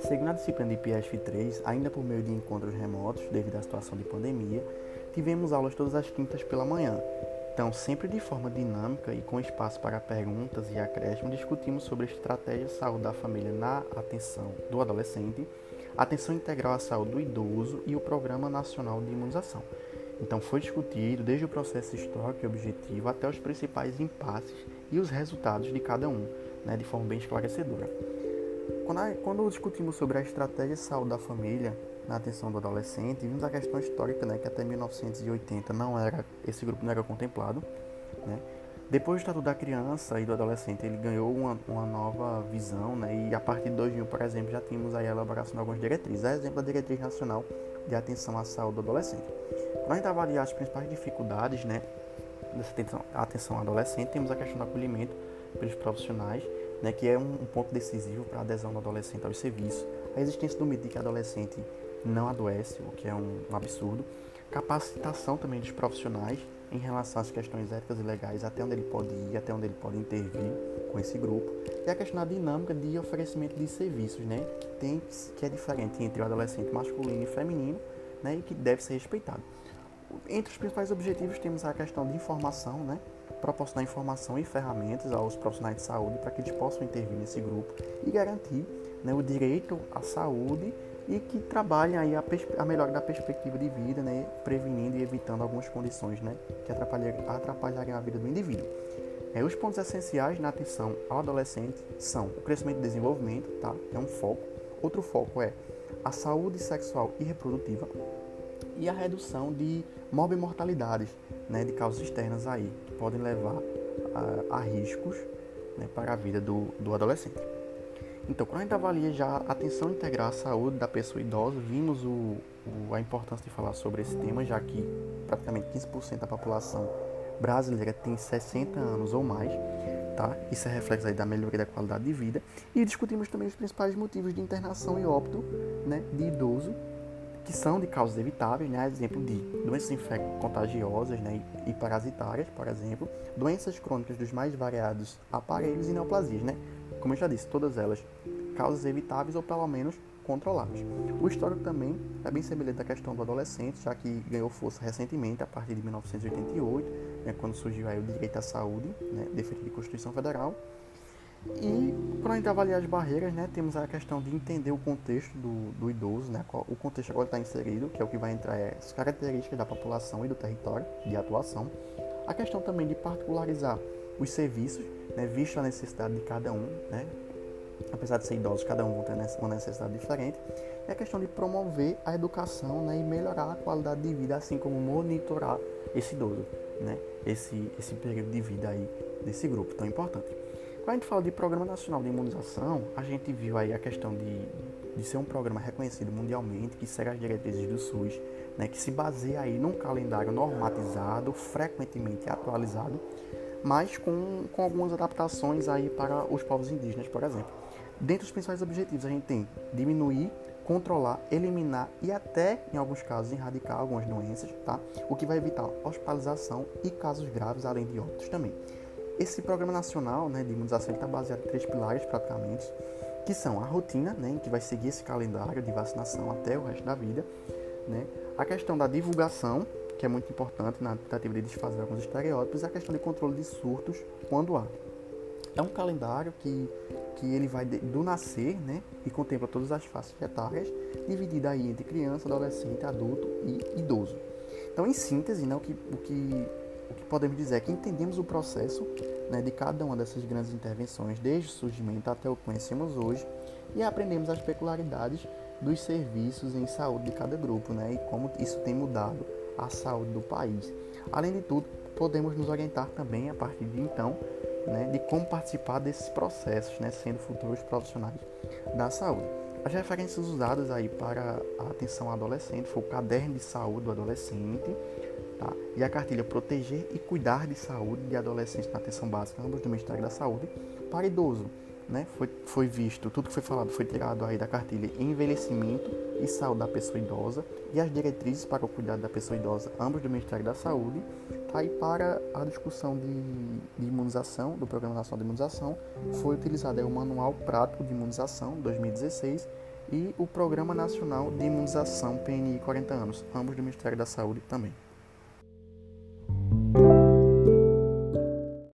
Seguindo a disciplina de PSF 3, ainda por meio de encontros remotos devido à situação de pandemia, tivemos aulas todas as quintas pela manhã. Então, sempre de forma dinâmica e com espaço para perguntas e acréscimo, discutimos sobre a estratégia de saúde da família na atenção do adolescente, atenção integral à saúde do idoso e o Programa Nacional de Imunização. Então, foi discutido desde o processo histórico e objetivo até os principais impasses e os resultados de cada um, né, de forma bem esclarecedora. Quando, quando discutimos sobre a estratégia de saúde da família na atenção do adolescente, vimos a questão histórica, né, que até 1980 não era esse grupo não era contemplado, né? Depois do Estatuto da Criança e do Adolescente, ele ganhou uma, uma nova visão, né? E a partir de 2000, por exemplo, já tínhamos a elaboração de algumas diretrizes. A exemplo da Diretriz Nacional de Atenção à Saúde do Adolescente. Quando a gente avaliar as principais dificuldades, né, dessa atenção, atenção adolescente, temos a questão do acolhimento pelos profissionais, né, que é um, ponto decisivo para a adesão do adolescente aos serviços. A existência do mito de que adolescente não adoece, o que é um, um absurdo. Capacitação também dos profissionais em relação às questões éticas e legais, até onde ele pode ir, até onde ele pode intervir com esse grupo. E a questão da dinâmica de oferecimento de serviços, né, tem, que é diferente entre o adolescente masculino e feminino, né, e que deve ser respeitado. Entre os principais objetivos temos a questão de informação, né, proporcionar informação e ferramentas aos profissionais de saúde para que eles possam intervir nesse grupo e garantir né, o direito à saúde e que trabalhem aí a, a melhora da perspectiva de vida, né, prevenindo e evitando algumas condições né, que atrapalhariam a vida do indivíduo. É, os pontos essenciais na atenção ao adolescente são o crescimento e desenvolvimento, tá? é um foco. Outro foco é a saúde sexual e reprodutiva e a redução de morbimortalidades, né, de causas externas aí, que podem levar a, a riscos né, para a vida do, do adolescente. Então, quando a gente avalia já a atenção integral à saúde da pessoa idosa, vimos o, o, a importância de falar sobre esse tema, já que praticamente 15% da população brasileira tem 60 anos ou mais, tá? Isso é reflexo aí da melhoria da qualidade de vida. E discutimos também os principais motivos de internação e óbito né, de idoso que são de causas evitáveis, né? exemplo de doenças infecto-contagiosas né? e parasitárias, por exemplo, doenças crônicas dos mais variados aparelhos e neoplasias, né? Como eu já disse, todas elas causas evitáveis ou pelo menos controláveis. O histórico também é bem semelhante à questão do adolescente, já que ganhou força recentemente, a partir de 1988, né, quando surgiu aí o direito à saúde, né, definido de Constituição Federal, e para a gente avaliar as barreiras, né, temos a questão de entender o contexto do, do idoso, né, o contexto agora está inserido, que é o que vai entrar é as características da população e do território de atuação. A questão também de particularizar os serviços, né, visto a necessidade de cada um, né, apesar de ser idosos, cada um ter uma necessidade diferente. E a questão de promover a educação né, e melhorar a qualidade de vida, assim como monitorar esse idoso, né, esse, esse período de vida aí desse grupo tão importante. Quando a gente fala de Programa Nacional de Imunização, a gente viu aí a questão de, de ser um programa reconhecido mundialmente, que segue as diretrizes do SUS, né, que se baseia aí num calendário normatizado, frequentemente atualizado, mas com, com algumas adaptações aí para os povos indígenas, por exemplo. Dentre os principais objetivos, a gente tem diminuir, controlar, eliminar e até, em alguns casos, erradicar algumas doenças, tá? O que vai evitar hospitalização e casos graves, além de óbitos também. Esse programa nacional né, de imunização está baseado em três pilares praticamente, que são a rotina, né, que vai seguir esse calendário de vacinação até o resto da vida, né, a questão da divulgação, que é muito importante na tentativa de desfazer alguns estereótipos, e a questão de controle de surtos quando há. É um calendário que, que ele vai do nascer né, e contempla todas as faixas etárias, dividida aí entre criança, adolescente, adulto e idoso. Então, em síntese, né, o, que, o que o que podemos dizer é que entendemos o processo né, de cada uma dessas grandes intervenções, desde o surgimento até o que conhecemos hoje, e aprendemos as peculiaridades dos serviços em saúde de cada grupo né, e como isso tem mudado a saúde do país. Além de tudo, podemos nos orientar também a partir de então né, de como participar desses processos, né, sendo futuros profissionais da saúde. As referências usadas aí para a atenção adolescente foi o caderno de saúde do adolescente, Tá? E a cartilha Proteger e Cuidar de Saúde de Adolescentes na Atenção Básica, ambos do Ministério da Saúde, para idoso, né, foi, foi visto, tudo que foi falado foi tirado aí da cartilha envelhecimento e saúde da pessoa idosa e as diretrizes para o cuidado da pessoa idosa, ambos do Ministério da Saúde, tá aí para a discussão de, de imunização, do Programa Nacional de Imunização, foi utilizado aí o Manual Prático de Imunização 2016 e o Programa Nacional de Imunização PNI 40 anos, ambos do Ministério da Saúde também.